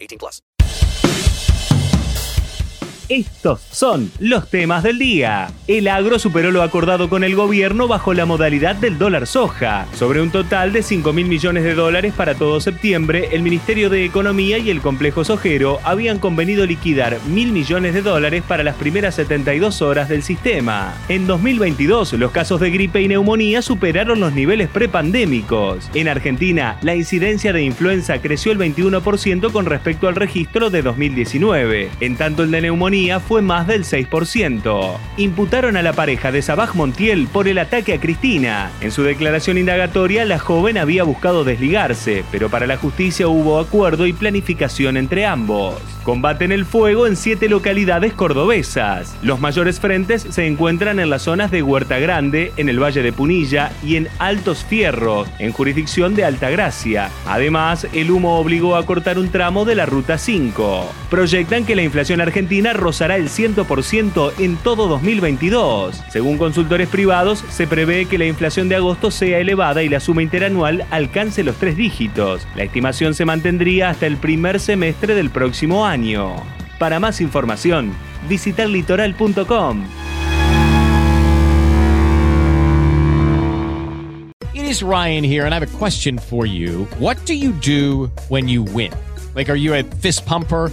18 plus. Estos son los temas del día. El agro superó lo acordado con el gobierno bajo la modalidad del dólar soja. Sobre un total de 5 mil millones de dólares para todo septiembre, el Ministerio de Economía y el complejo sojero habían convenido liquidar mil millones de dólares para las primeras 72 horas del sistema. En 2022, los casos de gripe y neumonía superaron los niveles prepandémicos. En Argentina, la incidencia de influenza creció el 21% con respecto al registro de 2019. En tanto, el de neumonía fue más del 6%. Imputaron a la pareja de Sabaj Montiel por el ataque a Cristina. En su declaración indagatoria, la joven había buscado desligarse, pero para la justicia hubo acuerdo y planificación entre ambos. Combaten el fuego en siete localidades cordobesas. Los mayores frentes se encuentran en las zonas de Huerta Grande, en el Valle de Punilla y en Altos Fierros, en jurisdicción de Altagracia. Además, el humo obligó a cortar un tramo de la Ruta 5. Proyectan que la inflación argentina rozará el 100% en todo 2022. Según consultores privados, se prevé que la inflación de agosto sea elevada y la suma interanual alcance los tres dígitos. La estimación se mantendría hasta el primer semestre del próximo año. Para más información, visitar litoral.com. It is Ryan here, and I have a question for you. What do you do when you win? Like, are you a fist pumper?